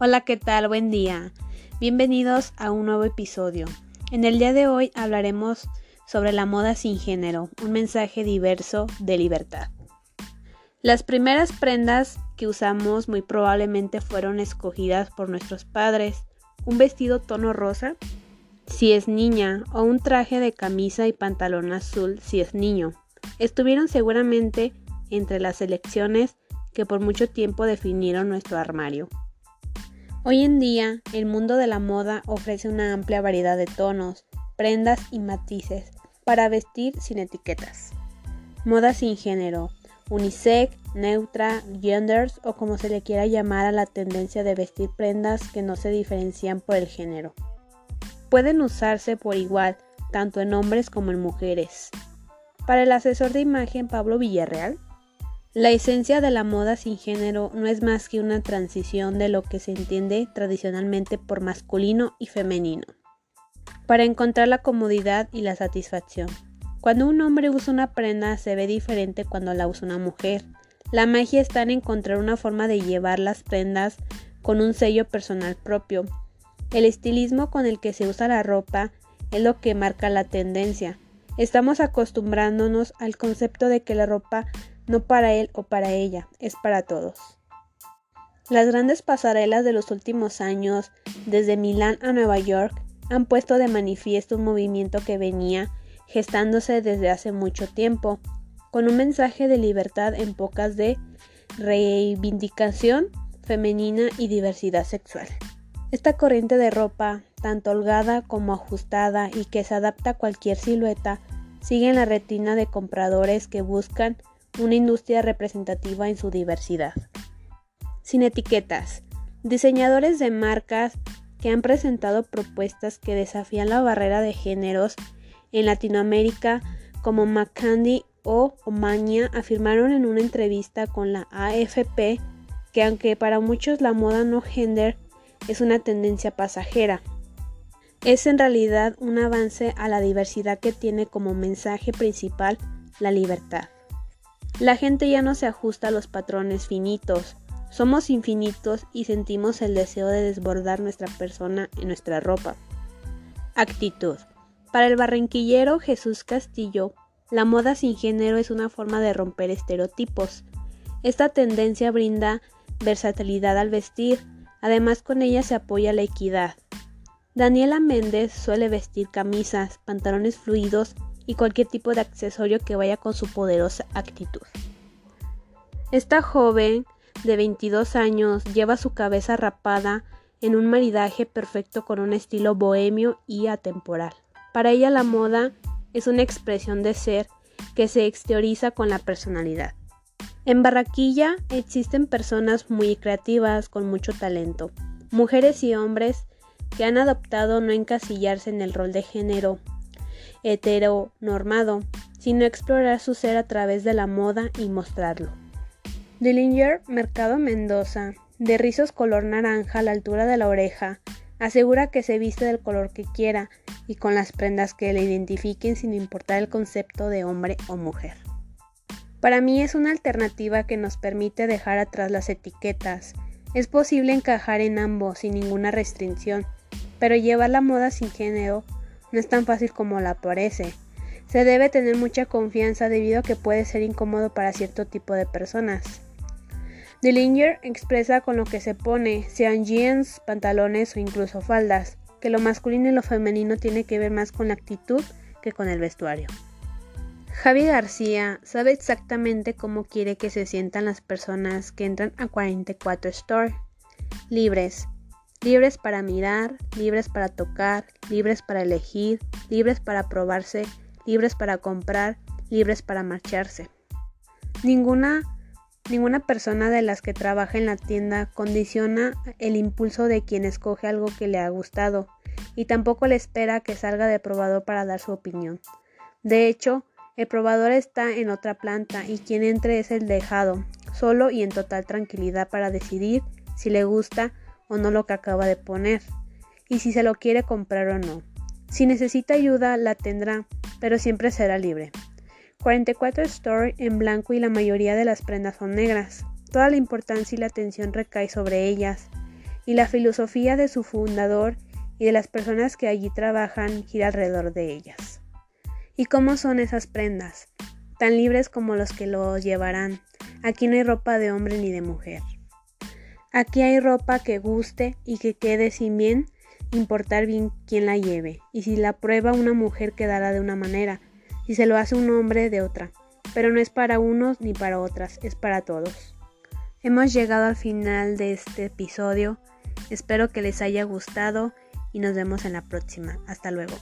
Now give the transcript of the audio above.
Hola, ¿qué tal? Buen día. Bienvenidos a un nuevo episodio. En el día de hoy hablaremos sobre la moda sin género, un mensaje diverso de libertad. Las primeras prendas que usamos muy probablemente fueron escogidas por nuestros padres. Un vestido tono rosa si es niña o un traje de camisa y pantalón azul si es niño. Estuvieron seguramente entre las elecciones que por mucho tiempo definieron nuestro armario. Hoy en día, el mundo de la moda ofrece una amplia variedad de tonos, prendas y matices para vestir sin etiquetas. Moda sin género, unisex, neutra, genders o como se le quiera llamar a la tendencia de vestir prendas que no se diferencian por el género. Pueden usarse por igual tanto en hombres como en mujeres. Para el asesor de imagen Pablo Villarreal, la esencia de la moda sin género no es más que una transición de lo que se entiende tradicionalmente por masculino y femenino, para encontrar la comodidad y la satisfacción. Cuando un hombre usa una prenda se ve diferente cuando la usa una mujer. La magia está en encontrar una forma de llevar las prendas con un sello personal propio. El estilismo con el que se usa la ropa es lo que marca la tendencia. Estamos acostumbrándonos al concepto de que la ropa no para él o para ella, es para todos. Las grandes pasarelas de los últimos años, desde Milán a Nueva York, han puesto de manifiesto un movimiento que venía gestándose desde hace mucho tiempo, con un mensaje de libertad en pocas de reivindicación femenina y diversidad sexual. Esta corriente de ropa, tanto holgada como ajustada y que se adapta a cualquier silueta, sigue en la retina de compradores que buscan una industria representativa en su diversidad. Sin etiquetas, diseñadores de marcas que han presentado propuestas que desafían la barrera de géneros en Latinoamérica como McCandy o Omaña afirmaron en una entrevista con la AFP que aunque para muchos la moda no gender es una tendencia pasajera, es en realidad un avance a la diversidad que tiene como mensaje principal la libertad. La gente ya no se ajusta a los patrones finitos. Somos infinitos y sentimos el deseo de desbordar nuestra persona en nuestra ropa. Actitud. Para el barranquillero Jesús Castillo, la moda sin género es una forma de romper estereotipos. Esta tendencia brinda versatilidad al vestir, además con ella se apoya la equidad. Daniela Méndez suele vestir camisas, pantalones fluidos y cualquier tipo de accesorio que vaya con su poderosa actitud. Esta joven de 22 años lleva su cabeza rapada en un maridaje perfecto con un estilo bohemio y atemporal. Para ella la moda es una expresión de ser que se exterioriza con la personalidad. En Barraquilla existen personas muy creativas con mucho talento, mujeres y hombres que han adoptado no encasillarse en el rol de género heteronormado, sino explorar su ser a través de la moda y mostrarlo. Dillinger Mercado Mendoza, de rizos color naranja a la altura de la oreja, asegura que se viste del color que quiera y con las prendas que le identifiquen sin importar el concepto de hombre o mujer. Para mí es una alternativa que nos permite dejar atrás las etiquetas. Es posible encajar en ambos sin ninguna restricción, pero llevar la moda sin género no es tan fácil como la parece. Se debe tener mucha confianza debido a que puede ser incómodo para cierto tipo de personas. Dillinger expresa con lo que se pone, sean jeans, pantalones o incluso faldas, que lo masculino y lo femenino tiene que ver más con la actitud que con el vestuario. Javi García sabe exactamente cómo quiere que se sientan las personas que entran a 44 Store. Libres, libres para mirar, libres para tocar, libres para elegir, libres para probarse, libres para comprar, libres para marcharse. Ninguna, ninguna persona de las que trabaja en la tienda condiciona el impulso de quien escoge algo que le ha gustado y tampoco le espera que salga de probador para dar su opinión. De hecho, el probador está en otra planta y quien entre es el dejado, solo y en total tranquilidad para decidir si le gusta o no lo que acaba de poner, y si se lo quiere comprar o no. Si necesita ayuda, la tendrá, pero siempre será libre. 44 Store en blanco y la mayoría de las prendas son negras. Toda la importancia y la atención recae sobre ellas. y la filosofía de su fundador y de las personas que allí trabajan gira alrededor de ellas. ¿Y cómo son esas prendas? Tan libres como los que los llevarán. Aquí no hay ropa de hombre ni de mujer. Aquí hay ropa que guste y que quede sin bien importar bien quién la lleve, y si la prueba una mujer quedará de una manera, si se lo hace un hombre de otra, pero no es para unos ni para otras, es para todos. Hemos llegado al final de este episodio, espero que les haya gustado y nos vemos en la próxima. Hasta luego.